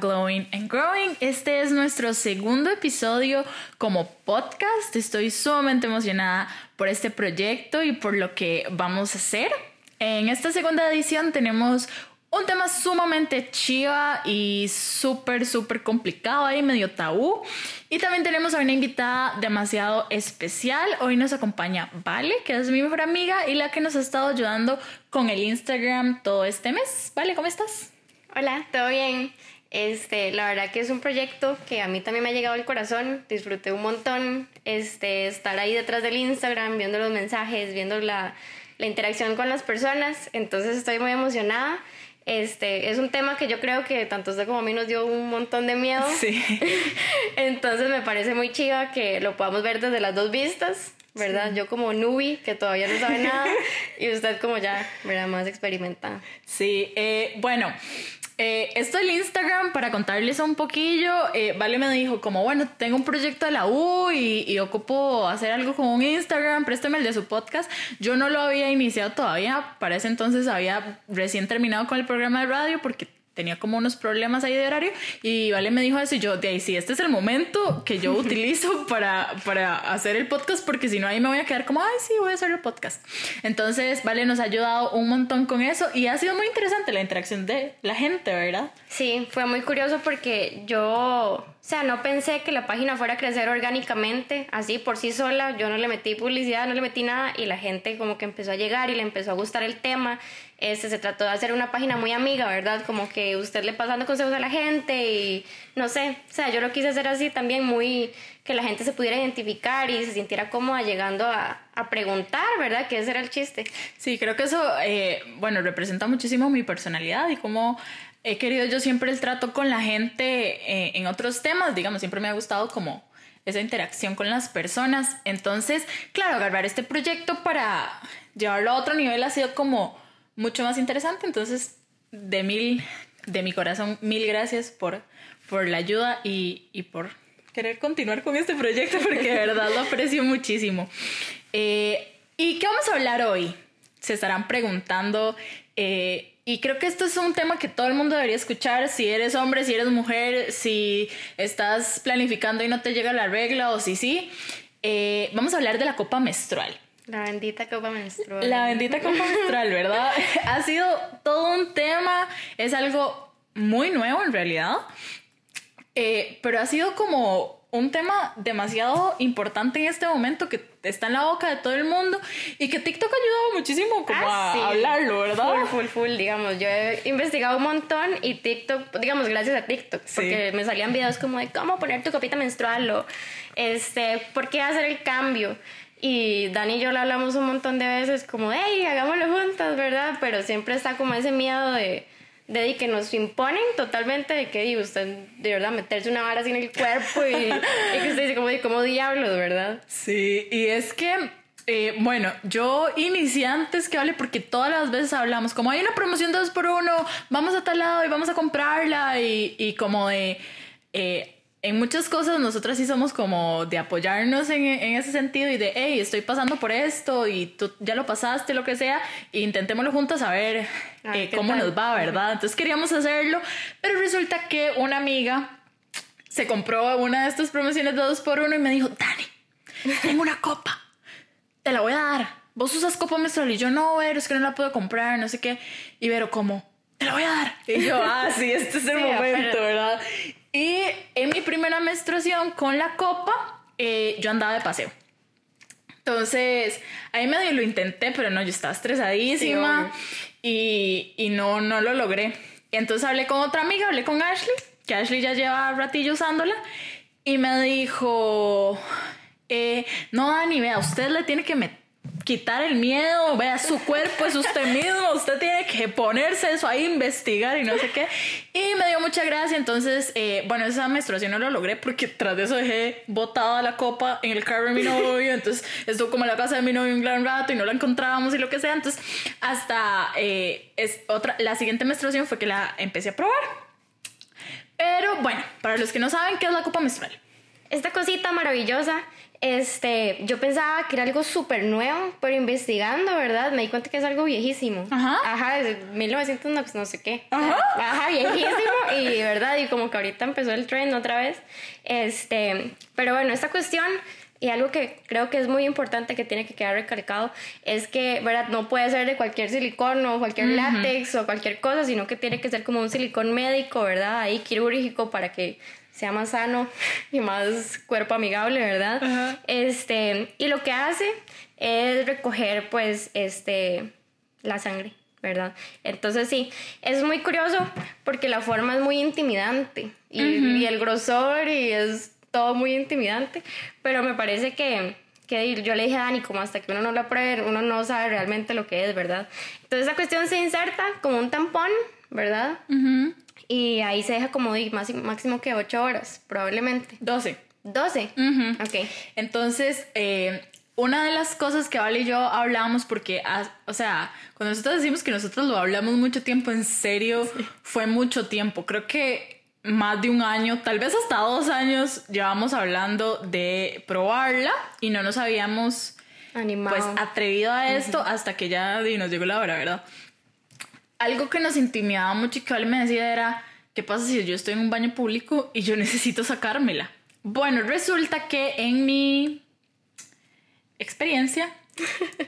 Glowing and Growing. Este es nuestro segundo episodio como podcast. Estoy sumamente emocionada por este proyecto y por lo que vamos a hacer. En esta segunda edición tenemos un tema sumamente chiva y súper, súper complicado ahí, medio tabú. Y también tenemos a una invitada demasiado especial. Hoy nos acompaña Vale, que es mi mejor amiga y la que nos ha estado ayudando con el Instagram todo este mes. Vale, ¿cómo estás? Hola, ¿todo bien? Este, la verdad que es un proyecto que a mí también me ha llegado al corazón, disfruté un montón este, estar ahí detrás del Instagram, viendo los mensajes, viendo la, la interacción con las personas, entonces estoy muy emocionada. Este, es un tema que yo creo que tanto usted como a mí nos dio un montón de miedo. Sí. entonces me parece muy chiva que lo podamos ver desde las dos vistas. ¿verdad? Yo como Nubi, que todavía no sabe nada, y usted como ya, ¿verdad? Más experimentada. Sí, eh, bueno. Eh, esto del Instagram, para contarles un poquillo, eh, Vale me dijo como, bueno, tengo un proyecto de la U y, y, ocupo hacer algo con un Instagram, préstame el de su podcast. Yo no lo había iniciado todavía, para ese entonces había recién terminado con el programa de radio porque tenía como unos problemas ahí de horario y Vale me dijo eso y yo, de ahí sí, este es el momento que yo utilizo para, para hacer el podcast porque si no ahí me voy a quedar como, ay, sí, voy a hacer el podcast. Entonces, Vale nos ha ayudado un montón con eso y ha sido muy interesante la interacción de la gente, ¿verdad? Sí, fue muy curioso porque yo, o sea, no pensé que la página fuera a crecer orgánicamente, así por sí sola, yo no le metí publicidad, no le metí nada y la gente como que empezó a llegar y le empezó a gustar el tema este, se trató de hacer una página muy amiga, ¿verdad? Como que usted le pasando consejos a la gente y no sé, o sea, yo lo quise hacer así también muy que la gente se pudiera identificar y se sintiera cómoda llegando a, a preguntar, ¿verdad? Que ese era el chiste. Sí, creo que eso, eh, bueno, representa muchísimo mi personalidad y cómo he querido yo siempre el trato con la gente eh, en otros temas, digamos, siempre me ha gustado como esa interacción con las personas. Entonces, claro, agarrar este proyecto para llevarlo a otro nivel ha sido como mucho más interesante. Entonces, de mil, de mi corazón, mil gracias por, por la ayuda y, y por querer continuar con este proyecto porque de verdad lo aprecio muchísimo. Eh, ¿Y qué vamos a hablar hoy? Se estarán preguntando. Eh, y creo que esto es un tema que todo el mundo debería escuchar. Si eres hombre, si eres mujer, si estás planificando y no te llega la regla o si sí. Eh, vamos a hablar de la copa menstrual. La bendita copa menstrual. La bendita copa menstrual, ¿verdad? ha sido todo un tema, es algo muy nuevo en realidad, eh, pero ha sido como un tema demasiado importante en este momento que está en la boca de todo el mundo y que TikTok ha ayudado muchísimo como ah, a hablarlo, ¿verdad? Full, full, full, digamos. Yo he investigado un montón y TikTok, digamos, gracias a TikTok, porque me salían videos como de cómo poner tu copita menstrual o este, por qué hacer el cambio. Y Dani y yo lo hablamos un montón de veces como, hey, hagámoslo juntas, ¿verdad? Pero siempre está como ese miedo de, de, que nos imponen totalmente de que usted de verdad meterse una vara así en el cuerpo y, y que usted dice como, como diablos, ¿verdad? Sí, y es que eh, bueno, yo inicié antes que hable porque todas las veces hablamos como hay una promoción de dos por uno, vamos a tal lado y vamos a comprarla y, y como de... Eh, en muchas cosas nosotras sí somos como de apoyarnos en, en, ese sentido y de, hey, estoy pasando por esto y tú ya lo pasaste, lo que sea, e intentémoslo juntos a ver eh, cómo nos va, ¿verdad? Entonces queríamos hacerlo, pero resulta que una amiga se compró una de estas promociones de dos por uno y me dijo, Dani, tengo una copa, te la voy a dar. Vos usas copa menstrual y yo no, Vero, es que no la puedo comprar, no sé qué. Y Vero, como, te la voy a dar. Y yo, ah, sí, este es el momento, ¿verdad? Y en mi primera menstruación con la copa, eh, yo andaba de paseo. Entonces, ahí medio lo intenté, pero no, yo estaba estresadísima y, y, no, no lo logré. Y entonces hablé con otra amiga, hablé con Ashley, que Ashley ya lleva ratillo usándola, y me dijo, eh, no, Dani, vea, usted le tiene que meter quitar el miedo, vea, su cuerpo es usted mismo, usted tiene que ponerse eso ahí, investigar y no sé qué. Y me dio mucha gracia, entonces, eh, bueno, esa menstruación no lo logré porque tras de eso dejé botada la copa en el carro de mi novio, entonces estuvo como en la casa de mi novio un gran rato y no la encontrábamos y lo que sea, entonces hasta eh, es otra, la siguiente menstruación fue que la empecé a probar. Pero bueno, para los que no saben qué es la copa menstrual. esta cosita maravillosa, este, yo pensaba que era algo súper nuevo, pero investigando, ¿verdad? Me di cuenta que es algo viejísimo. Ajá. Ajá, de 1900 no, no sé qué. Ajá. Ajá, viejísimo y, ¿verdad? Y como que ahorita empezó el trend otra vez. Este, pero bueno, esta cuestión y algo que creo que es muy importante que tiene que quedar recalcado es que, ¿verdad? No puede ser de cualquier silicón o cualquier látex o cualquier cosa, sino que tiene que ser como un silicón médico, ¿verdad? Ahí quirúrgico para que sea más sano y más cuerpo amigable, ¿verdad? Este, y lo que hace es recoger, pues, este, la sangre, ¿verdad? Entonces sí, es muy curioso porque la forma es muy intimidante y, y el grosor y es todo muy intimidante, pero me parece que, que yo le dije a Dani, como hasta que uno no lo pruebe, uno no sabe realmente lo que es, ¿verdad? Entonces esa cuestión se inserta como un tampón, ¿verdad? Y ahí se deja como máximo que 8 horas, probablemente. 12. 12. Ujú. Ok. Entonces, eh, una de las cosas que Vale y yo hablábamos, porque, o sea, cuando nosotros decimos que nosotros lo hablamos mucho tiempo, en serio, fue mucho tiempo. Creo que más de un año, tal vez hasta dos años, llevamos hablando de probarla y no nos habíamos Animado. pues atrevido a esto hasta que ya nos llegó la hora, ¿verdad? Algo que nos intimidaba mucho y que Vale me decía era, ¿qué pasa si yo estoy en un baño público y yo necesito sacármela? Bueno, resulta que en mi experiencia,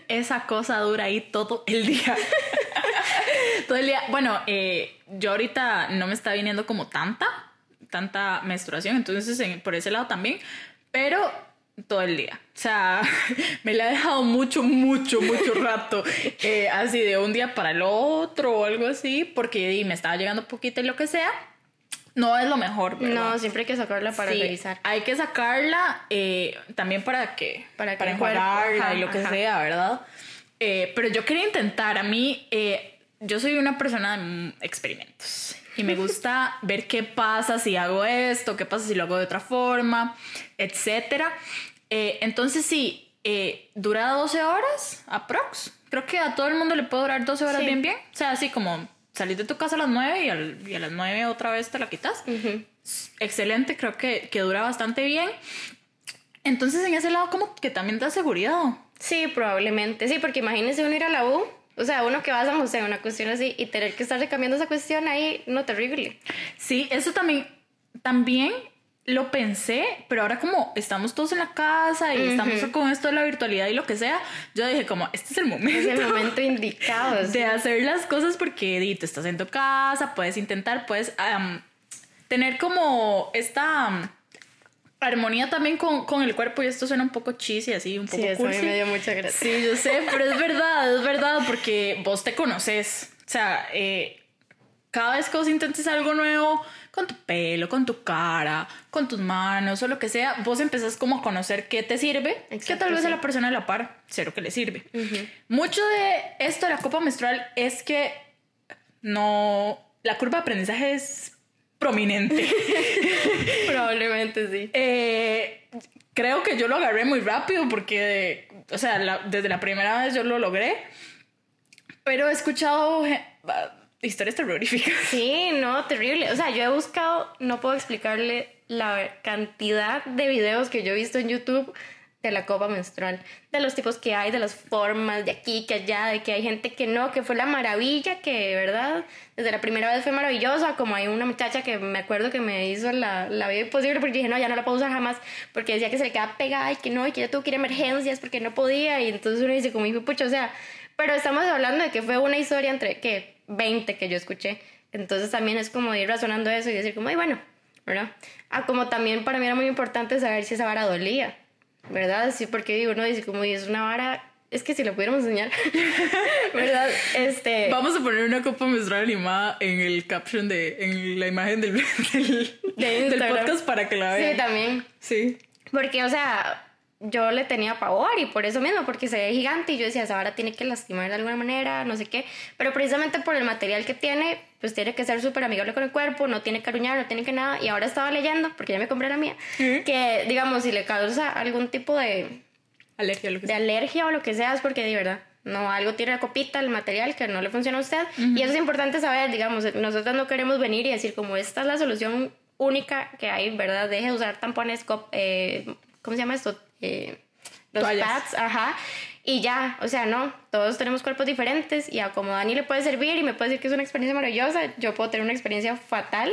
esa cosa dura ahí todo el día. todo el día. Bueno, eh, yo ahorita no me está viniendo como tanta, tanta menstruación, entonces en- por ese lado también, pero todo el día. O sea, me la he dejado mucho, mucho, mucho rato, eh, así de un día para el otro o algo así, porque di, me estaba llegando poquito y lo que sea. No es lo mejor, ¿verdad? No, siempre hay que sacarla para Sí, revisar. Hay que sacarla eh, también para que Para que para enjuagarla ajá, y lo que ajá. sea, ¿verdad? Eh, pero yo quería intentar. A mí, eh, yo soy una persona de experimentos y me gusta ver qué pasa si hago esto, qué pasa si lo hago de otra forma, etcétera. Eh, entonces sí, eh, dura 12 horas, aprox. Creo que a todo el mundo le puede durar 12 horas Sí. bien bien. O sea, así como salir de tu casa a las 9 y, al- y a las 9 otra vez te la quitas excelente, creo que, que dura bastante bien. Entonces en ese lado como que también da seguridad. Sí, probablemente. Sí, porque imagínese uno ir a la U. O sea, uno que va a San José, una cuestión así, y tener que estar cambiando esa cuestión ahí, no, terrible. Sí, eso también, también lo pensé, pero ahora como estamos todos en la casa y estamos con esto de la virtualidad y lo que sea, yo dije como, este es el momento. Es el momento indicado. sí. de hacer las cosas porque di, tú estás en tu casa, puedes intentar, puedes tener como esta armonía también con, con el cuerpo y esto suena un poco cheesy, así, un poco Sí, eso a mí cursi. me dio mucha gracia. Sí, yo sé, pero es verdad, es verdad, porque vos te conoces. O sea, eh, cada vez que vos intentes algo nuevo, con tu pelo, con tu cara, con tus manos o lo que sea, vos empezás como a conocer qué te sirve, que Exacto, tal vez a la persona de la par, cero que le sirve. Mucho de esto de la copa menstrual es que no, la curva de aprendizaje es prominente. Probablemente sí. Eh, creo que yo lo agarré muy rápido porque, o sea, la- desde la primera vez yo lo logré. Pero he escuchado historias terroríficas. Sí, no, terrible. O sea, yo he buscado, no puedo explicarle la cantidad de videos que yo he visto en YouTube de la copa menstrual, de los tipos que hay, de las formas, de aquí, que allá, de que hay gente que no, que fue la maravilla, que, ¿verdad? Desde la primera vez fue maravillosa, como hay una muchacha que me acuerdo que me hizo la, la vida imposible porque dije, no, ya no la puedo usar jamás, porque decía que se le quedaba pegada y que no, y que ya tuvo que ir a emergencias porque no podía, y entonces uno dice, como, hijo pucha, o sea, pero estamos hablando de que fue una historia entre, ¿qué? 20 que yo escuché. Entonces también es como ir razonando eso y decir como, ay, bueno, ¿verdad? Ah, como también para mí era muy importante saber si esa vara dolía, ¿verdad? Sí, porque digo, uno dice como, "Y es una vara, es que si lo pudiéramos enseñar, ¿verdad? Este... Vamos a poner una copa menstrual animada en el caption de, en la imagen del, del, De del Instagram. podcast para que la Sí, vean. también. Sí. Porque, o sea, yo le tenía pavor y por eso mismo, porque se ve gigante y yo decía, esa vara tiene que lastimar de alguna manera, no sé qué. Pero precisamente por el material que tiene, pues tiene que ser súper amigable con el cuerpo, no tiene que aruñar, no tiene que nada. Y ahora estaba leyendo, porque ya me compré la mía, que, digamos, si le causa algún tipo de, Alergia a lo que de sea. alergia o lo que sea, es porque de verdad. No, algo tiene la copita, el material que no le funciona a usted. Y eso es importante saber, digamos, nosotros no queremos venir y decir como esta es la solución única que hay, ¿verdad? Deje de usar tampones, eh, ¿cómo se llama esto? Eh, los pads, ajá. Y ya, o sea, no, todos tenemos cuerpos diferentes y a como Dani le puede servir y me puede decir que es una experiencia maravillosa, yo puedo tener una experiencia fatal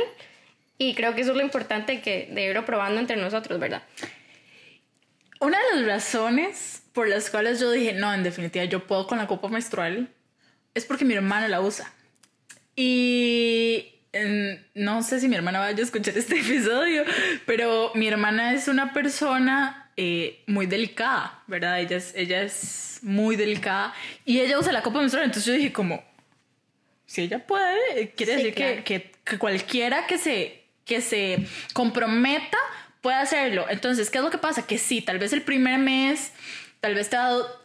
y creo que eso es lo importante que de irlo probando entre nosotros, ¿verdad? Una de las razones por las cuales yo dije, no, en definitiva, yo puedo con la copa menstrual, es porque mi hermana la usa. Y no sé si mi hermana vaya a escuchar este episodio, pero mi hermana es una persona eh, muy delicada, ¿verdad? Ella es, ella es muy delicada y ella usa la copa menstrual, entonces yo dije como, si ella puede, quiere decir que, que, que, cualquiera que se, que se comprometa puede hacerlo. Entonces, ¿qué es lo que pasa? Que sí, tal vez el primer mes tal vez te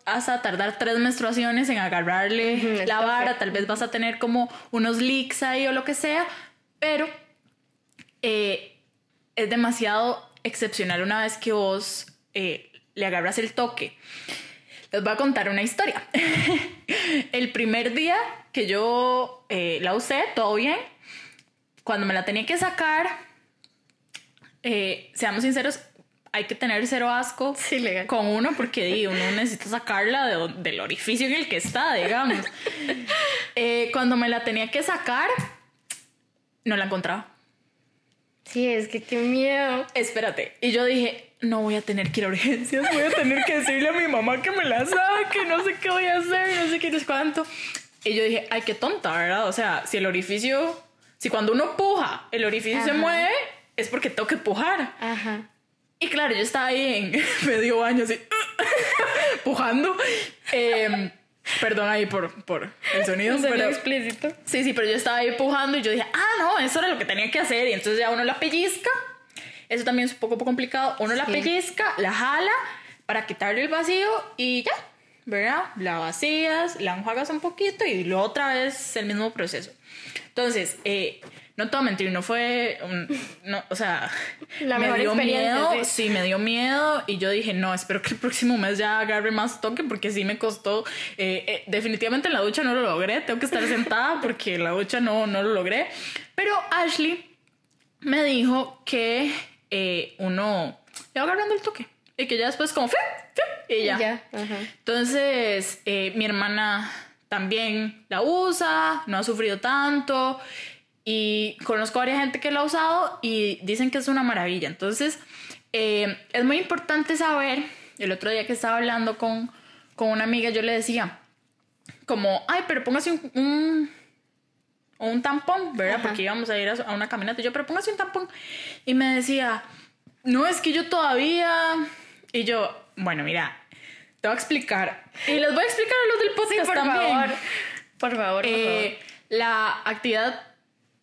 vas a tardar tres menstruaciones en agarrarle la vara, tal vez vas a tener como unos leaks ahí o lo que sea, pero eh, es demasiado excepcional una vez que vos eh, le agarras el toque. Les voy a contar una historia. el primer día que yo eh, la usé, todo bien. Cuando me la tenía que sacar, seamos sinceros, hay que tener cero asco con uno porque uno necesita sacarla del orificio en el que está, digamos. Eh, cuando me la tenía que sacar, no la encontraba. Sí, es que qué miedo. Espérate. Y yo dije, no voy a tener que ir a urgencias, voy a tener que decirle a mi mamá que me la saque, no sé qué voy a hacer, no sé qué, no sé cuánto. Y yo dije, ay, qué tonta, ¿verdad? O sea, si el orificio, si cuando uno puja, el orificio se mueve, es porque tengo que pujar. Ajá. Y claro, yo estaba ahí en medio baño así, pujando. Em, perdón ahí por, por el sonido. pero, explícito. Sí, sí, pero yo estaba ahí pujando y yo dije, ah, no, eso era lo que tenía que hacer. Y entonces ya uno la pellizca. Eso también es un poco complicado. Uno la pellizca, la jala para quitarle el vacío y ya, ¿verdad? La vacías, la enjuagas un poquito y luego otra vez el mismo proceso. Entonces, eh, no todo mentir, no fue, no, o sea, la me dio miedo, ¿sí? me dio miedo y yo dije, no, espero que el próximo mes ya agarre más toque porque sí me costó, eh, eh, definitivamente en la ducha no lo logré, tengo que estar sentada porque en la ducha no, no lo logré, pero Ashley me dijo que eh, uno le va agarrando el toque y que ya después como, y ya. Entonces, mi hermana también la usa, no ha sufrido tanto. Y conozco a varias gente que lo ha usado y dicen que es una maravilla. Entonces, eh, es muy importante saber, el otro día que estaba hablando con, con una amiga, yo le decía, como, ay, pero póngase un, un, un tampón, ¿verdad? Porque íbamos a ir a, una caminata. Yo, pero póngase un tampón. Y me decía, no, es que yo todavía... Y yo, bueno, mira, te voy a explicar. Y les voy a explicar a los del podcast por también. Favor. Por favor, por eh, favor. La actividad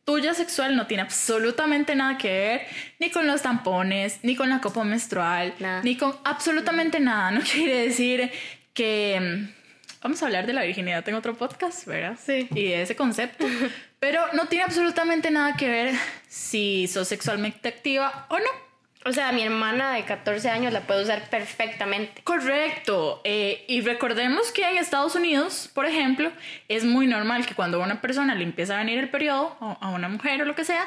tuya sexual no tiene absolutamente nada que ver ni con los tampones, ni con la copa menstrual, ni con absolutamente nada. No quiere decir que mm, vamos a hablar de la virginidad en otro podcast, ¿verdad? Sí. Y de ese concepto. Pero no tiene absolutamente nada que ver si sos sexualmente activa o no. O sea, mi hermana de 14 años la puede usar perfectamente. Correcto. Eh, y recordemos que en Estados Unidos, por ejemplo, es muy normal que cuando a una persona le empieza a venir el periodo, o a una mujer o lo que sea,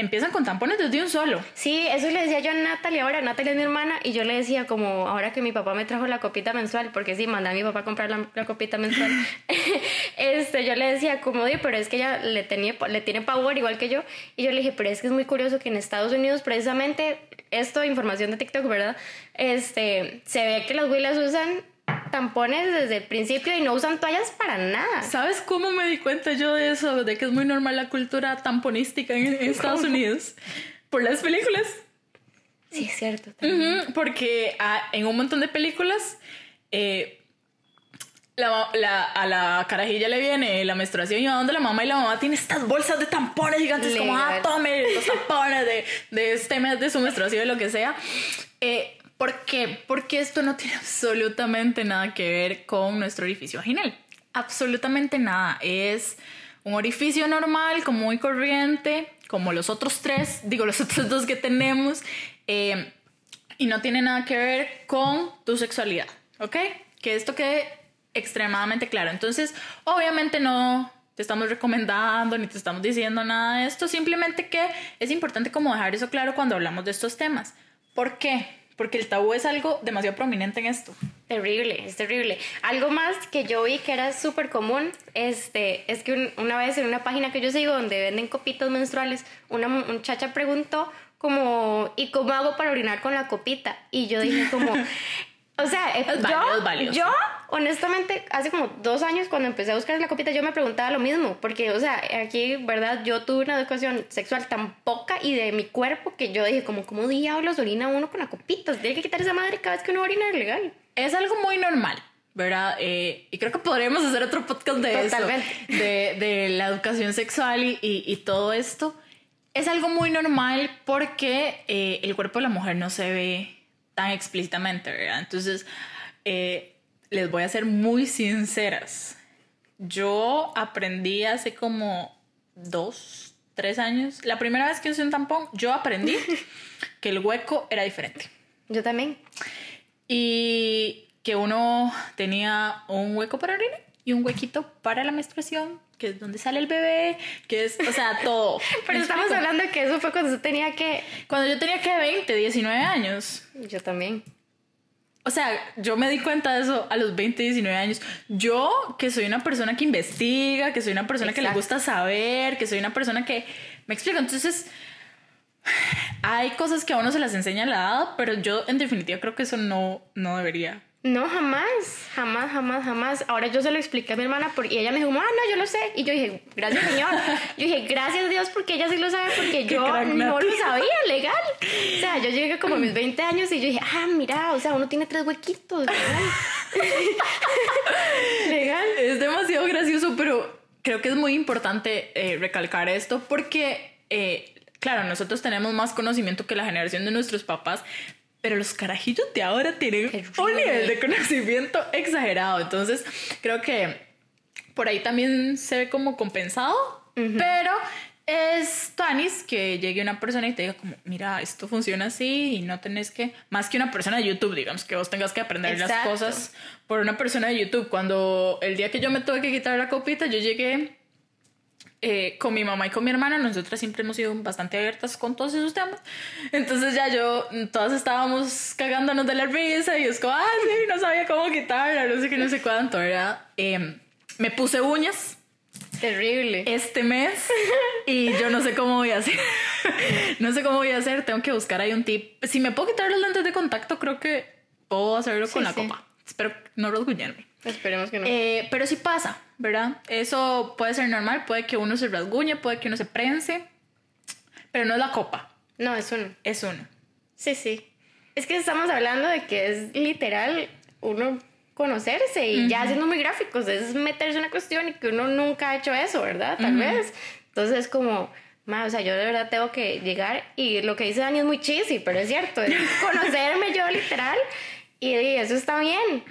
empiezan con tampones desde un solo. Sí, eso le decía yo a Natalia ahora. Natalia es mi hermana y yo le decía como ahora que mi papá me trajo la copita mensual, porque sí, mandé a mi papá a comprar la, copita mensual. este, yo le decía como, pero es que ella le, tenía, le tiene pavor igual que yo. Y yo le dije, pero es que es muy curioso que en Estados Unidos precisamente esto, información de TikTok, ¿verdad? Este, se ve que las huilas usan tampones desde el principio y no usan toallas para nada. ¿Sabes cómo me di cuenta yo de eso? De que es muy normal la cultura tamponística en, Estados Unidos. Por las películas. Sí, es cierto. porque ah, en un montón de películas eh, a la carajilla le viene la menstruación y va donde la mamá y la mamá tiene estas bolsas de tampones gigantes como, ah, tome los tampones de, de este mes de su menstruación y lo que sea. Eh, ¿Por qué? Porque esto no tiene absolutamente nada que ver con nuestro orificio vaginal. Absolutamente nada. Es un orificio normal, como muy corriente, como los otros tres, digo, los otros dos que tenemos, eh, y no tiene nada que ver con tu sexualidad, ¿ok? Que esto quede extremadamente claro. Entonces, obviamente no te estamos recomendando ni te estamos diciendo nada de esto, simplemente que es importante como dejar eso claro cuando hablamos de estos temas. ¿Por qué? Porque el tabú es algo demasiado prominente en esto. Terrible, es terrible. Algo más que yo vi que era súper común este, es que una vez en una página que yo sigo donde venden copitos menstruales, una muchacha preguntó como, ¿y cómo hago para orinar con la copita? Y yo dije como, o sea, eh, yo, yo, honestamente, hace como dos años cuando empecé a buscar la copita, yo me preguntaba lo mismo, porque, o sea, aquí, ¿verdad? Yo tuve una educación sexual tan poca y de mi cuerpo que yo dije, como, ¿cómo diablos orina uno con la copita? Tiene que quitar esa madre cada vez que uno orina es legal. Es algo muy normal. ¿verdad? Eh, y creo que podríamos hacer otro podcast de eso, de, de, la educación sexual y, y, todo esto. Es algo muy normal porque eh, el cuerpo de la mujer no se ve tan explícitamente, ¿verdad? Entonces, eh, les voy a ser muy sinceras. Yo aprendí hace como dos, tres años. La primera vez que usé un tampón, yo aprendí que el hueco era diferente. Yo también. Y que uno tenía un hueco para orinar y un huequito para la menstruación, que es donde sale el bebé, que es, o sea, todo. Pero estamos hablando de que eso fue cuando yo tenía que... Cuando yo tenía que 20, 19 años. Yo también. O sea, yo me di cuenta de eso a los 20, 19 años. Yo, que soy una persona que investiga, que soy una persona que le gusta saber, que soy una persona que... Me explico, entonces... Hay cosas que a uno se las enseña a la edad, pero yo en definitiva creo que eso no, no debería no, jamás, jamás, jamás, jamás. Ahora yo se lo expliqué a mi hermana y ella me dijo, ah, no, yo lo sé. Y yo dije, gracias Señor. Yo dije, gracias Dios porque ella sí lo sabe porque yo no lo sabía, legal. O sea, yo llegué como a mis 20 años y yo dije, ah, mira, o sea, uno tiene tres huequitos, legal. legal. Es demasiado gracioso, pero creo que es muy importante eh, recalcar esto porque... Eh, claro, nosotros tenemos más conocimiento que la generación de nuestros papás, pero los carajillos de ahora tienen un nivel de conocimiento exagerado. Entonces, creo que por ahí también se ve como compensado, pero es tanis que llegue una persona y te diga como, mira, esto funciona así y no tenés que, más que una persona de YouTube, digamos, que vos tengas que aprender las cosas por una persona de YouTube. Cuando el día que yo me tuve que quitar la copita, yo llegué eh, con mi mamá y con mi hermana, nosotras siempre hemos sido bastante abiertas con todos esos temas. Entonces ya yo, todas estábamos cagándonos de la risa y es como, ah, sí, no sabía cómo quitarla, no sé qué, no sé cuánto, ¿verdad? Em, me puse uñas. Terrible. Este mes y yo no sé cómo voy a hacer. no sé cómo voy a hacer, tengo que buscar ahí un tip. Si me puedo quitar los lentes de contacto, creo que puedo hacerlo con la copa. Espero no rasguñarme. Esperemos que no. Eh, pero sí pasa, ¿verdad? Eso puede ser normal, puede que uno se rasguñe, puede que uno se prense, pero no es la copa. No, es uno. Es uno. Sí, sí. Es que estamos hablando de que es literal uno conocerse y ya siendo muy gráficos, es meterse en una cuestión y que uno nunca ha hecho eso, ¿verdad? Tal vez. Entonces es como, ma, o sea, yo de verdad tengo que llegar y lo que dice Dani es muy cheesy, pero es cierto, es conocerme yo literal y eso está bien.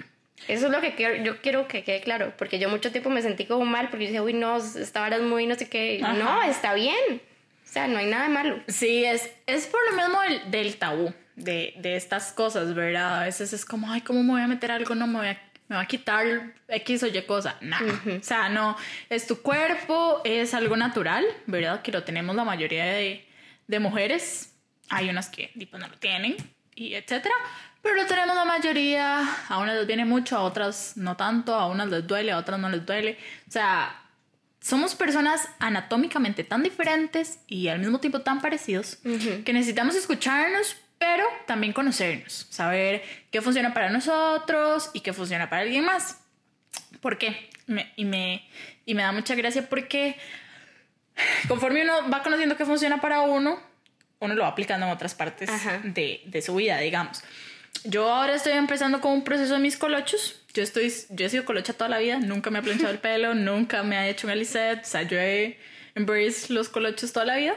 Eso es lo que quiero, yo quiero que quede claro, porque yo mucho tiempo me sentí como mal, porque yo decía, uy, no, esta hora es muy no sé qué. No, está bien. O sea, no hay nada de malo. Sí, es, es por lo mismo del, tabú de, de, estas cosas, ¿verdad? A veces es como, ay, ¿cómo me voy a meter algo? No me voy a, me voy a quitar X o Y cosa. Nada. O sea, no, es tu cuerpo, es algo natural, ¿verdad? Que lo tenemos la mayoría de, de mujeres. Hay unas que pues, no lo tienen, y etcétera. Pero tenemos la mayoría, a unas les viene mucho, a otras no tanto, a unas les duele, a otras no les duele. O sea, somos personas anatómicamente tan diferentes y al mismo tiempo tan parecidos que necesitamos escucharnos, pero también conocernos, saber qué funciona para nosotros y qué funciona para alguien más. ¿Por qué? y, me, y me da mucha gracia porque conforme uno va conociendo qué funciona para uno, uno lo va aplicando en otras partes de, de su vida, digamos. Yo ahora estoy empezando con un proceso de mis colochos. Yo, estoy, yo he sido colocha toda la vida, nunca me he planchado el pelo, nunca me ha hecho un aliset, o sea, yo he embraced los colochos toda la vida.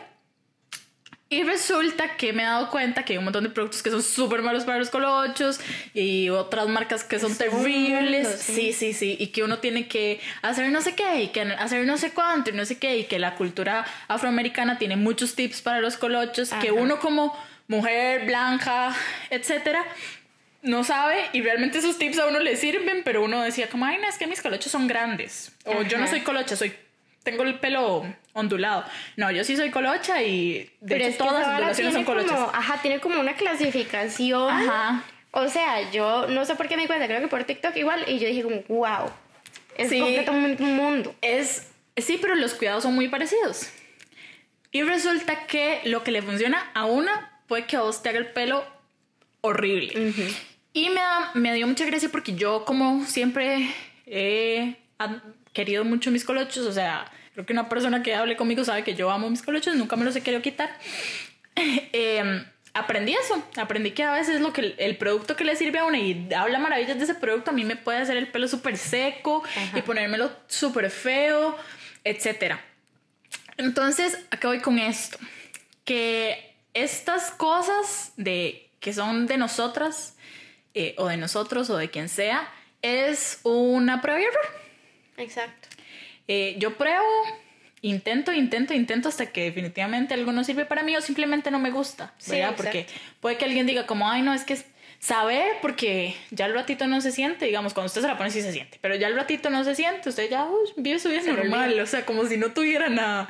Y resulta que me he dado cuenta que hay un montón de productos que son súper malos para los colochos y otras marcas que son terribles. sí, sí, sí. Y que uno tiene que hacer no sé qué y que hacer no sé cuánto y no sé qué. Y que la cultura afroamericana tiene muchos tips para los colochos que uno como mujer blanca, etcétera, no sabe y realmente esos tips a uno le sirven, pero uno decía como, ay, no, es que mis colochos son grandes. O yo no soy colocha, soy tengo el pelo ondulado. No, yo sí soy colocha y de Pero hecho es que todas las ondulaciones son tiene colochas. como, ajá, tiene como una clasificación. Ajá. O sea, yo no sé por qué me di cuenta, creo que por TikTok igual, y yo dije como, wow, es Sí. completamente un mundo. Es, sí, pero los cuidados son muy parecidos. Y resulta que lo que le funciona a una puede que a vos te haga el pelo horrible. Y me, da- me dio mucha gracia porque yo, como siempre he querido mucho mis colochos, o sea, creo que una persona que hable conmigo sabe que yo amo mis colochos, nunca me los he querido quitar. Em, aprendí eso, aprendí que a veces lo que el, el producto que le sirve a una y habla maravillas de ese producto, a mí me puede hacer el pelo súper seco y ponérmelo súper feo, etcétera. Entonces, acá voy con esto. Que estas cosas de, que son de nosotras, eh, o de nosotros, o de quien sea, es una prueba y error. Exacto. Eh, yo pruebo, intento, intento, intento hasta que definitivamente algo no sirve para mí o simplemente no me gusta, Sí. Porque puede que alguien diga como, ay, no, es que es saber porque ya el ratito no se siente, digamos, cuando usted se la pone sí se siente, pero ya el ratito no se siente, usted ya vive su vida normal, olvida. o sea, como si no tuviera nada.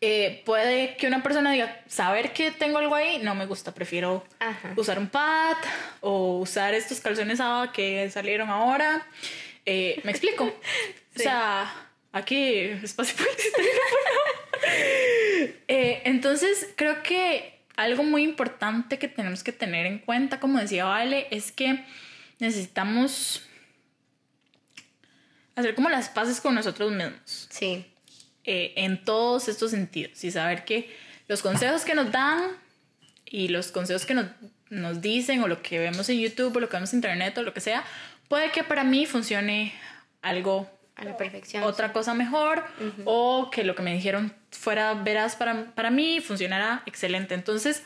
Eh, puede que una persona diga, saber que tengo algo ahí, no me gusta, prefiero Ajá. usar un pad o usar estos calzones ABA que salieron ahora. Eh, ¿Me explico? O sea, aquí espacio. Eh, entonces, creo que algo muy importante que tenemos que tener en cuenta, como decía Vale, es que necesitamos hacer como las paces con nosotros mismos Sí. Eh, en todos estos sentidos y saber que los consejos que nos dan y los consejos que nos, nos dicen o lo que vemos en YouTube o lo que vemos en Internet o lo que sea, puede que para mí funcione algo, A la perfección. otra cosa mejor o que lo que me dijeron fuera veraz para, para mí funcionara excelente. Entonces,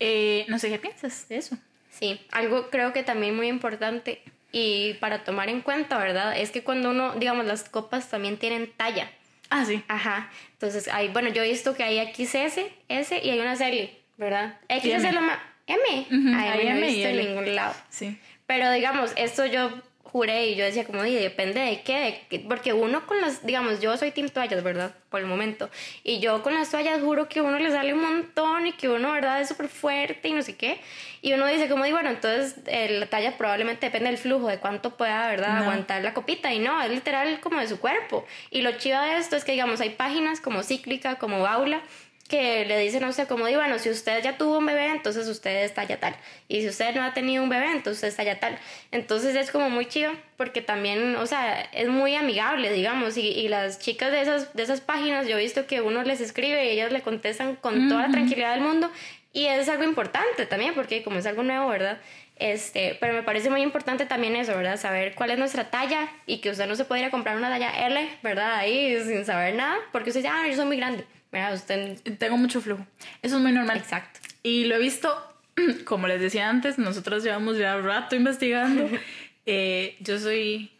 eh, no sé qué piensas de eso. Sí, algo creo que también muy importante y para tomar en cuenta, ¿verdad? Es que cuando uno, digamos, las copas también tienen talla. Ah, sí. Ajá. Entonces, hay, bueno, yo he visto que hay XS, S y hay una serie, ¿verdad? XS M. es la más... M. Ujú, Ay, hay no M he visto en ningún lado. Sí. Pero digamos, esto yo juré y yo decía como, "Di, depende de qué, de qué", porque uno con las, digamos, yo soy team toallas, ¿verdad? Por el momento. Y yo con las toallas juro que uno le sale un montón y que uno, ¿verdad? Es súper fuerte y no sé qué. Y uno dice como, "Di, bueno, entonces eh, la talla probablemente depende del flujo, de cuánto pueda, ¿verdad? No. Aguantar la copita. Y no, es literal como de su cuerpo. Y lo chido de esto es que, digamos, hay páginas como Cíclica, como Baula, que le dicen a usted como, di, bueno, si usted ya tuvo un bebé, entonces usted está ya tal. Y si usted no ha tenido un bebé, entonces está ya tal. Entonces es como muy chido porque también, o sea, es muy amigable, digamos. Y, y las chicas de esas, de esas páginas, yo he visto que uno les escribe y ellas le contestan con toda la tranquilidad del mundo. Y es algo importante también porque como es algo nuevo, ¿verdad? Este, pero me parece muy importante también eso, ¿verdad? Saber cuál es nuestra talla y que usted no se puede ir a comprar una talla L, ¿verdad? Ahí sin saber nada, porque usted dice, ah, yo soy muy grande, ¿verdad? Usted... Tengo mucho flujo. Eso es muy normal. Exacto. Y lo he visto, como les decía antes, nosotros llevamos ya rato investigando. Eh, yo soy,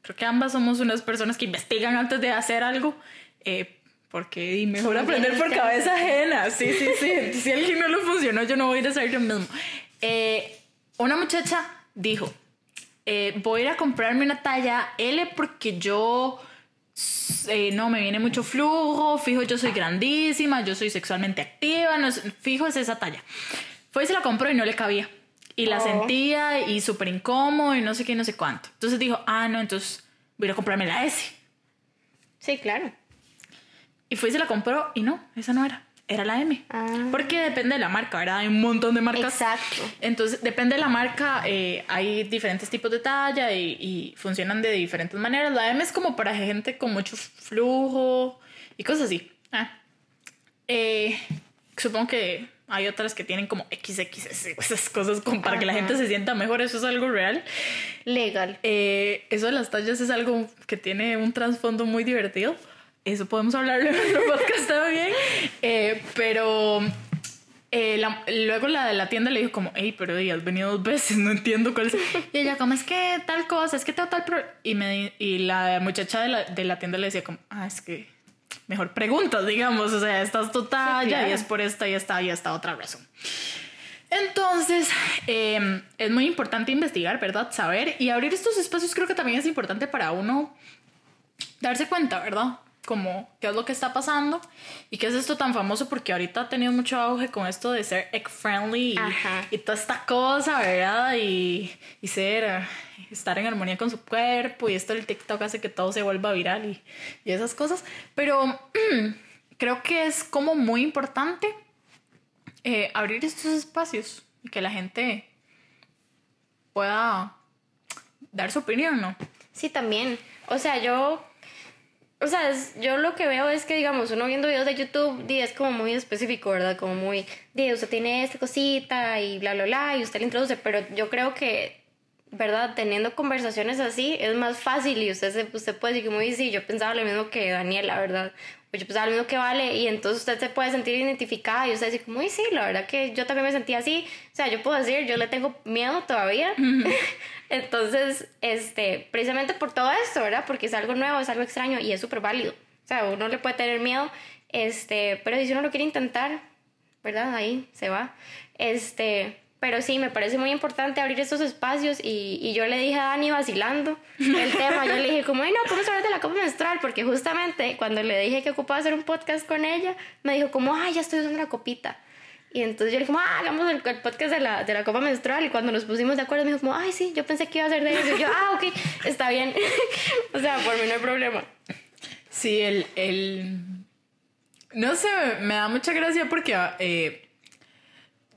creo que ambas somos unas personas que investigan antes de hacer algo. eh, porque y mejor aprender por cabeza ajena. Sí, sí, sí. si alguien no lo funcionó, yo no voy a ir a hacer yo mismo. Eh, una muchacha dijo, eh, voy a ir a comprarme una talla L porque yo eh, no me viene mucho flujo, fijo yo soy grandísima, yo soy sexualmente activa, no, es- fijo es esa talla. Fue y se la compró y no le cabía. Y la Oh. sentía y súper incómodo y no sé qué, no sé cuánto. Entonces dijo, ah, no, entonces voy a comprarme la S. Sí, claro. Y fue y se la compró y no, esa no era, era la M. Ah. Porque depende de la marca, ¿verdad? Hay un montón de marcas. Exacto. Entonces, depende de la marca, eh, hay diferentes tipos de talla y, y funcionan de diferentes maneras. La M es como para gente con mucho flujo y cosas así. Ah. Eh, supongo que hay otras que tienen como XXS, esas cosas como para que la Ajá. gente se sienta mejor, eso es algo real. Legal. Eh, eso de las tallas es algo que tiene un trasfondo muy divertido. Eso podemos hablarlo en otro podcast también. Eh, pero eh, la- luego la de la tienda le dijo como, hey, pero di, has venido dos veces, no entiendo cuál es. Y ella como, es que tal cosa, es que tengo tal... pro-". Y, me, y la muchacha de la, de la tienda le decía como, ah, es que mejor preguntas, digamos. O sea, esta es tu talla claro. y es por esta y esta y esta otra razón. Entonces, eh, es muy importante investigar, ¿verdad? Saber y abrir estos espacios creo que también es importante para uno darse cuenta, ¿verdad? Como qué es lo que está pasando y qué es esto tan famoso porque ahorita ha tenido mucho auge con esto de ser egg-friendly y, y, toda esta cosa, ¿verdad? Y, y, ser, estar en armonía con su cuerpo y esto del TikTok hace que todo se vuelva viral y, y esas cosas. Pero creo que es como muy importante eh, abrir estos espacios y que la gente pueda dar su opinión, ¿no? Sí, también. O sea, yo o sea, yo lo que veo es que, digamos, uno viendo videos de YouTube, es como muy específico, ¿verdad? Como muy, di, usted tiene esta cosita y bla, bla, bla, y usted le introduce, pero yo creo que, ¿verdad? Teniendo conversaciones así es más fácil y usted, se, usted puede decir, muy, sí, yo pensaba lo mismo que Daniela, ¿verdad? Pues yo pensaba lo mismo que Vale, y entonces usted se puede sentir identificada y usted dice, muy, sí, la verdad que yo también me sentía así. O sea, yo puedo decir, yo le tengo miedo todavía. Entonces, este, precisamente por todo esto, ¿verdad? Porque es algo nuevo, es algo extraño y es súper válido. O sea, uno le puede tener miedo, este, pero si uno lo quiere intentar, ¿verdad? Ahí se va. Este, pero sí, me parece muy importante abrir estos espacios y, y yo le dije a Dani vacilando el tema, yo le dije como, ay no, ¿cómo hablar de la copa menstrual? Porque justamente cuando le dije que ocupaba hacer un podcast con ella, me dijo como, ay, ya estoy usando la copita. Y entonces yo le dije, ah, hagamos el, podcast de la, de la copa menstrual. Y cuando nos pusimos de acuerdo, me dijo, como, ay, sí, yo pensé que iba a ser de eso. Y yo, ah, ok, está bien. o sea, por mí no hay problema. Sí, el. el... No sé, me da mucha gracia porque eh,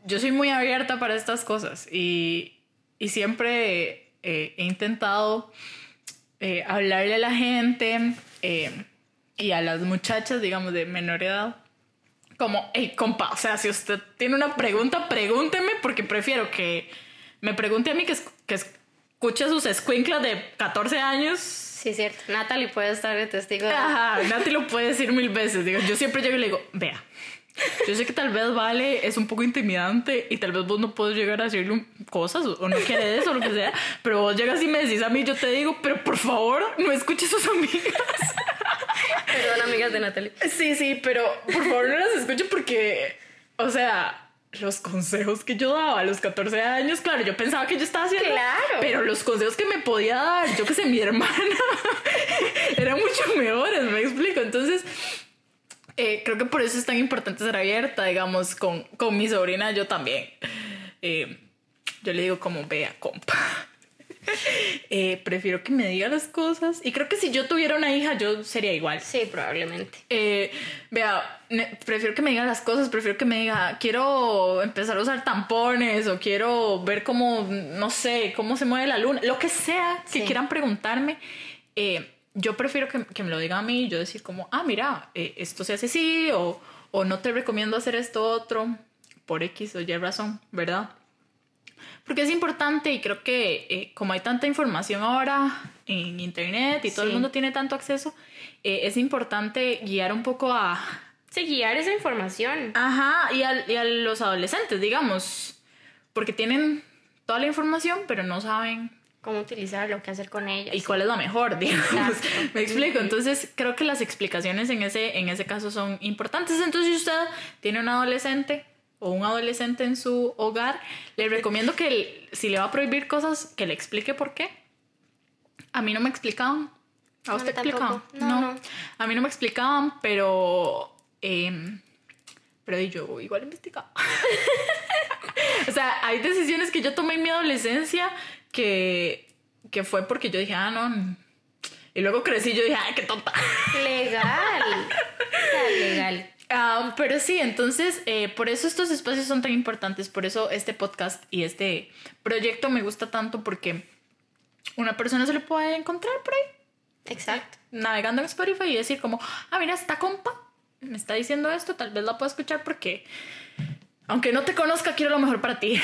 yo soy muy abierta para estas cosas y, y siempre eh, he intentado eh, hablarle a la gente y a las muchachas, digamos, de menor edad como, hey, compa, o sea, si usted tiene una pregunta, pregúnteme, porque prefiero que me pregunte a mí que, que escuche sus escuinclas de 14 años. Sí, es cierto. Natalie puede estar de testigo. Ajá, Natalie lo puede decir mil veces. Digo, yo siempre llego y le digo, vea, yo sé que tal vez Vale es un poco intimidante y tal vez vos no puedes llegar a decirle cosas o no quieres o lo que sea, pero vos llegas y me decís a mí, yo te digo, pero por favor, no escuches a sus amigas. Perdón, amigas de Natalie. Sí, sí, pero por favor no las escuchen porque, o sea, los consejos que yo daba a los 14 años, claro, yo pensaba que yo estaba haciendo. Claro. Pero los consejos que me podía dar, yo que sé, mi hermana, eran mucho mejores, me explico. Entonces, eh, creo que por eso es tan importante ser abierta, digamos, con, con mi sobrina, yo también. Eh, yo le digo como, vea, compa. Eh, prefiero que me diga las cosas. Y creo que si yo tuviera una hija, yo sería igual. Sí, probablemente. Eh, vea, prefiero que me diga las cosas, prefiero que me diga, quiero empezar a usar tampones o quiero ver cómo, no sé, cómo se mueve la luna, lo que sea que quieran preguntarme. Eh, yo prefiero que, que, me lo diga a mí yo decir como, ah, mira, esto se hace así o, o no te recomiendo hacer esto otro por X o Y razón, ¿verdad? Porque es importante y creo que eh, como hay tanta información ahora en Internet y todo el mundo tiene tanto acceso, eh, es importante guiar un poco a... Sí, guiar esa información. Ajá, y a, y a los adolescentes, digamos, porque tienen toda la información, pero no saben cómo utilizarlo, qué hacer con ella. Y cuál es lo mejor, digamos. Me explico. Entonces, creo que las explicaciones en ese, en ese caso son importantes. Entonces, si usted tiene un adolescente o un adolescente en su hogar, le recomiendo que si le va a prohibir cosas, que le explique por qué. A mí no me explicaban. ¿A usted explicaban? No, no, A mí no me explicaban, pero... Eh, pero yo igual investigaba. o sea, hay decisiones que yo tomé en mi adolescencia que, que fue porque yo dije, ah, no. Y luego crecí y yo dije, ay, qué tonta. Legal. legal. Pero sí, entonces, eh, por eso estos espacios son tan importantes, por eso este podcast y este proyecto me gusta tanto porque una persona se lo puede encontrar por ahí. Exacto. Navegando en Spotify y decir como, ah, mira, esta compa me está diciendo esto, tal vez la pueda escuchar porque, aunque no te conozca, quiero lo mejor para ti.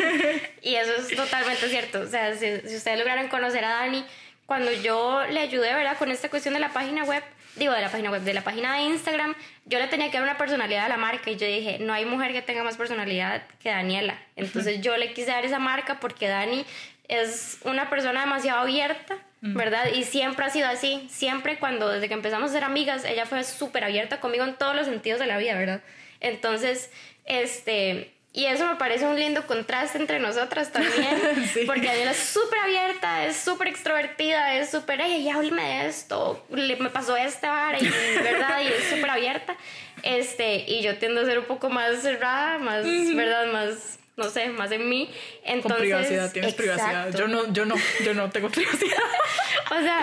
y eso es totalmente cierto. O sea, si, si ustedes lograron conocer a Dani, cuando yo le ayudé, ¿verdad? Con esta cuestión de la página web, digo, de la página web, de la página de Instagram, yo le tenía que dar una personalidad a la marca y yo dije, no hay mujer que tenga más personalidad que Daniela. Entonces yo le quise dar esa marca porque Dani es una persona demasiado abierta, ¿verdad? Y siempre ha sido así, siempre cuando, desde que empezamos a ser amigas, ella fue súper abierta conmigo en todos los sentidos de la vida, ¿verdad? Entonces, este, Y eso me parece un lindo contraste entre nosotras también. Sí. Porque Daniela es súper abierta, es súper extrovertida, es súper, hey, háblame de esto, le- me pasó esta vara, y, ¿verdad? Y es súper abierta. Este, y yo tiendo a ser un poco más cerrada, más, ¿verdad? Más, no sé, más en mí. Entonces, Con privacidad, tienes privacidad. Exacto. Yo no, yo no, yo no tengo privacidad. O sea,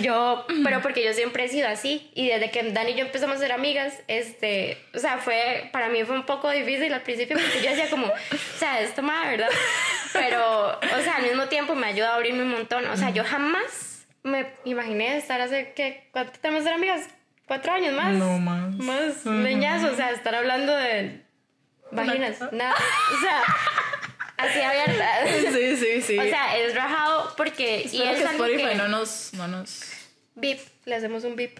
yo, pero porque yo siempre he sido así. Y desde que Dani y yo empezamos a ser amigas, este, o sea, fue, para mí fue un poco difícil al principio porque yo decía como, o sea, esto más, ¿verdad? Pero, o sea, al mismo tiempo me ayuda a abrirme un montón. O sea, yo jamás me imaginé estar hace, ¿qué? ¿Cuánto tenemos de ser amigas? ¿Cuatro años más? No más. Más leñazo, o sea, estar hablando de vaginas, nada. O sea, así abierta. Sí, sí, sí. O sea, es rajado porque... y Espero es que Spotify que- no nos, no nos. Bip, le hacemos un bip.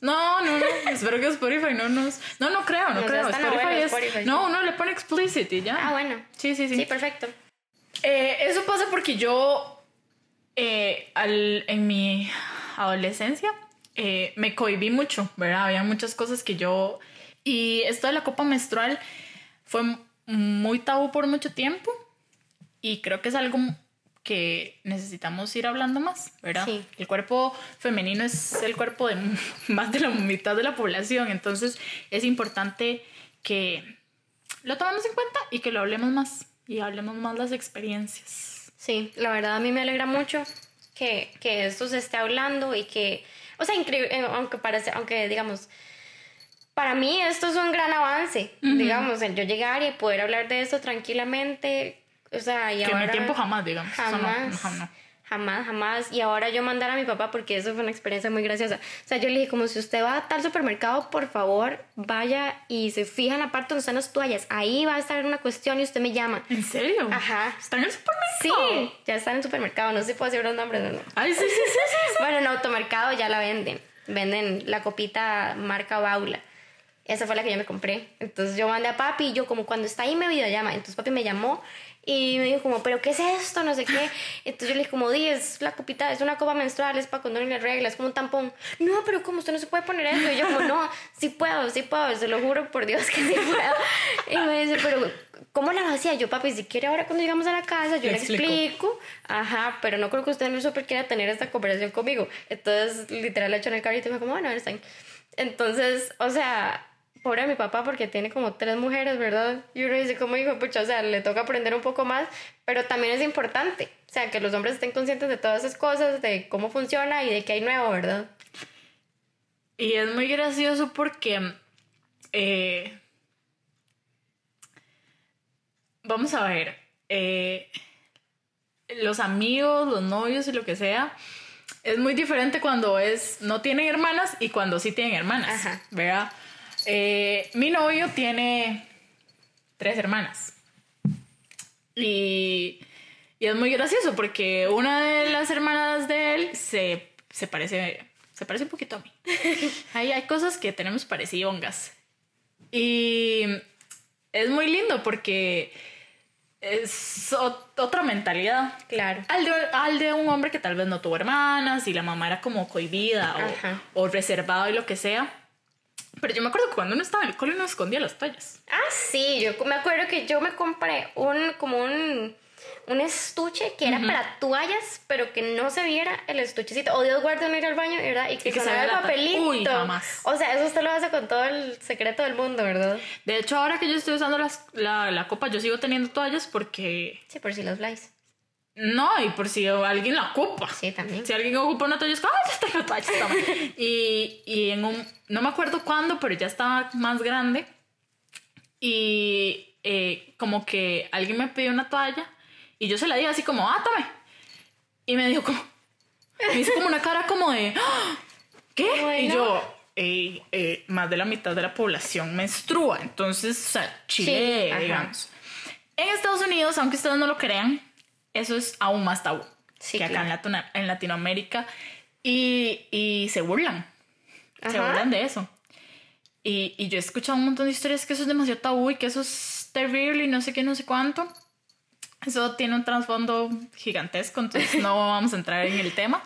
No, no, no. Espero que Spotify no nos. No, no creo, no creo. Spotify es. Spotify, No, uno le pone explicit y ya. Ah, bueno. Sí, sí, sí. Sí, perfecto. Eh, eso pasa porque yo, eh, al- en mi adolescencia, eh, me cohibí mucho, ¿verdad? Había muchas cosas que yo... Y esto de la copa menstrual fue muy tabú por mucho tiempo y creo que es algo que necesitamos ir hablando más, ¿verdad? Sí. El cuerpo femenino es el cuerpo de más de la mitad de la población, entonces es importante que lo tomemos en cuenta y que lo hablemos más y hablemos más las experiencias. Sí, la verdad a mí me alegra mucho que, que esto se esté hablando y que, o sea, increíble, eh, aunque parece, aunque digamos, para mí esto es un gran avance, digamos, el yo llegar y poder hablar de esto tranquilamente, o sea, y Que en ahora... mi tiempo jamás, digamos. Jamás. no, no. Jamás, jamás. Y ahora yo mandar a mi papá, porque eso fue una experiencia muy graciosa. O sea, yo le dije, como si usted va a tal supermercado, por favor, vaya y se fija en la parte donde están las toallas. Ahí va a estar una cuestión y usted me llama. ¿En serio? Ajá. ¿Está en el supermercado? Sí, ya está en el supermercado. No sé si puedo decir los nombres o no. Ay, sí, sí, sí, sí. Bueno, en automercado ya la venden. Venden la copita marca Baula. Esa fue la que yo me compré. Entonces yo mandé a papi y yo como cuando está ahí me videollama. Entonces papi me llamó y me dijo como, pero ¿qué es esto? No sé qué. Entonces yo le dije como, di, es la copita, es una copa menstrual, es para cuando no le regla, es como un tampón. No, pero ¿cómo? Usted no se puede poner eso. Y yo como, no, sí puedo, sí puedo, se lo juro por Dios que sí puedo. Y me dice, pero ¿cómo la hacía? Yo, papi, si quiere ahora cuando llegamos a la casa, yo Le explico. explico. Ajá, pero no creo que usted el súper quiera tener esta conversación conmigo. Entonces, literal, le echo en el carrito y me como, bueno, está bien". Entonces, o sea, pobre mi papá porque tiene como tres mujeres, ¿verdad? Y uno dice, como hijo, pucha, o sea, le toca aprender un poco más, pero también es importante, o sea, que los hombres estén conscientes de todas esas cosas, de cómo funciona y de qué hay nuevo, ¿verdad? Y es muy gracioso porque. eh, vamos a ver. eh, los amigos, los novios y lo que sea. Es muy diferente cuando es no tienen hermanas y cuando sí tienen hermanas. Ajá. ¿Verdad? Eh, mi novio tiene tres hermanas. Y, y es muy gracioso porque una de las hermanas de él se, se parece se parece un poquito a mí. Hay, hay cosas que tenemos parecidongas. Y es muy lindo porque es ot- otra mentalidad. Claro. Al de, al de un hombre que tal vez no tuvo hermanas y la mamá era como cohibida o, o reservada y lo que sea. Pero yo me acuerdo que cuando uno estaba en el cole uno escondía las tallas. Ah, sí, yo me acuerdo que yo me compré un, como un, un estuche que era para toallas, pero que no se viera el estuchecito. O Dios guarde uno ir al baño, ¿verdad? Y que, Y que se vea el papelito. Uy, jamás. O sea, eso usted lo hace con todo el secreto del mundo, ¿verdad? De hecho, ahora que yo estoy usando las- la, la copa, yo sigo teniendo toallas porque... Sí, por si los blays. No, y por si alguien la ocupa. Sí, también. Si alguien ocupa una toalla, es como, ¡ay, tengo toalla! toma". y, y en un, no me acuerdo cuándo, pero ya estaba más grande. Y eh, como que alguien me pidió una toalla y yo se la di así como, ¡ah, tome! Y me dijo como, me hizo como una cara como de, "¡Ah! ¿qué? Ay, y yo, eh, eh, más de la mitad de la población menstrua, entonces, o sea, Chile, Sí, digamos. En Estados Unidos, aunque ustedes no lo crean, eso es aún más tabú Sí, que acá en. Latino- en Latinoamérica y, y se burlan, se Ajá. burlan de eso. Y, y yo he escuchado un montón de historias que eso es demasiado tabú y que eso es terrible y no sé qué, no sé cuánto. Eso tiene un trasfondo gigantesco, entonces no vamos a entrar en el tema.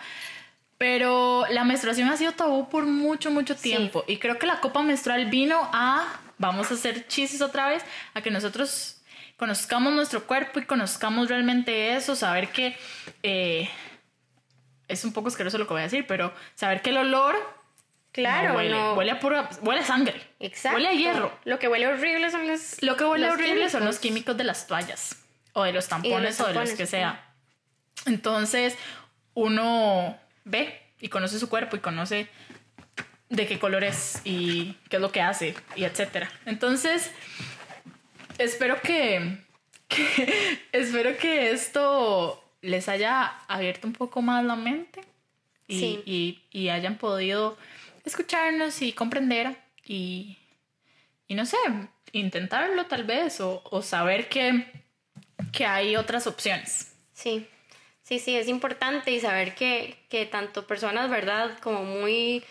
Pero la menstruación ha sido tabú por mucho, mucho tiempo. Y creo que la copa menstrual vino a, vamos a hacer chistes otra vez, a que nosotros conozcamos nuestro cuerpo y conozcamos realmente eso, saber que eh, es un poco asqueroso lo que voy a decir, pero saber que el olor Claro, no huele, no. huele a pura, huele a sangre, Exacto. huele a hierro. Lo que huele horrible son los. Lo que huele horrible son los químicos. químicos de las toallas o de los tampones o de los que sí. sea. Entonces, uno ve y conoce su cuerpo y conoce de qué color es y qué es lo que hace y etcétera. Entonces, espero que, que- espero que esto les haya abierto un poco más la mente y, Sí. y- y hayan podido escucharnos y comprender y, y no sé, intentarlo tal vez o, o saber que, que hay otras opciones. Sí, sí, sí, es importante y saber que, que tanto personas, ¿verdad? Como muy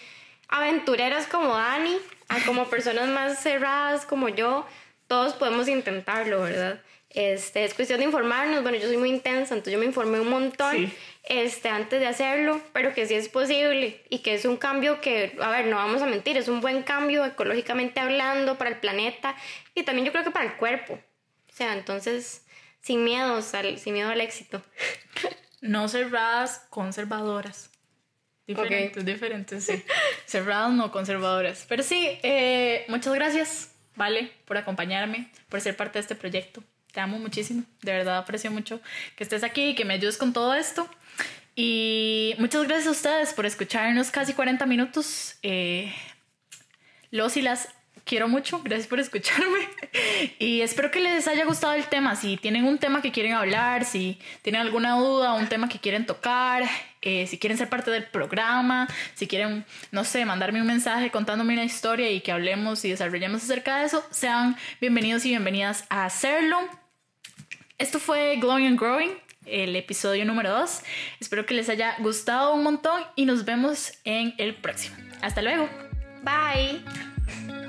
aventureras como Dani, a como personas más cerradas como yo, todos podemos intentarlo, ¿verdad? Este, es cuestión de informarnos, bueno, yo soy muy intensa, entonces yo me informé un montón Sí. este, antes de hacerlo, pero que sí es posible y que es un cambio que, a ver, no vamos a mentir, es un buen cambio ecológicamente hablando para el planeta y también yo creo que para el cuerpo. O sea, entonces, sin miedos, al, sin miedo al éxito. No cerradas, conservadoras. Diferentes, diferentes, sí. Cerradas, no conservadoras. Pero sí, eh, muchas gracias, Vale, por acompañarme, por ser parte de este proyecto. Te amo muchísimo. De verdad aprecio mucho que estés aquí y que me ayudes con todo esto. Y muchas gracias a ustedes por escucharnos casi 40 minutos. Eh, los y las quiero mucho. Gracias por escucharme. Y espero que les haya gustado el tema. Si tienen un tema que quieren hablar, si tienen alguna duda, un tema que quieren tocar, eh, si quieren ser parte del programa, si quieren, no sé, mandarme un mensaje contándome una historia y que hablemos y desarrollemos acerca de eso, sean bienvenidos y bienvenidas a hacerlo. Esto fue Glowing and Growing, el episodio número 2. Espero que les haya gustado un montón y nos vemos en el próximo. Hasta luego. Bye.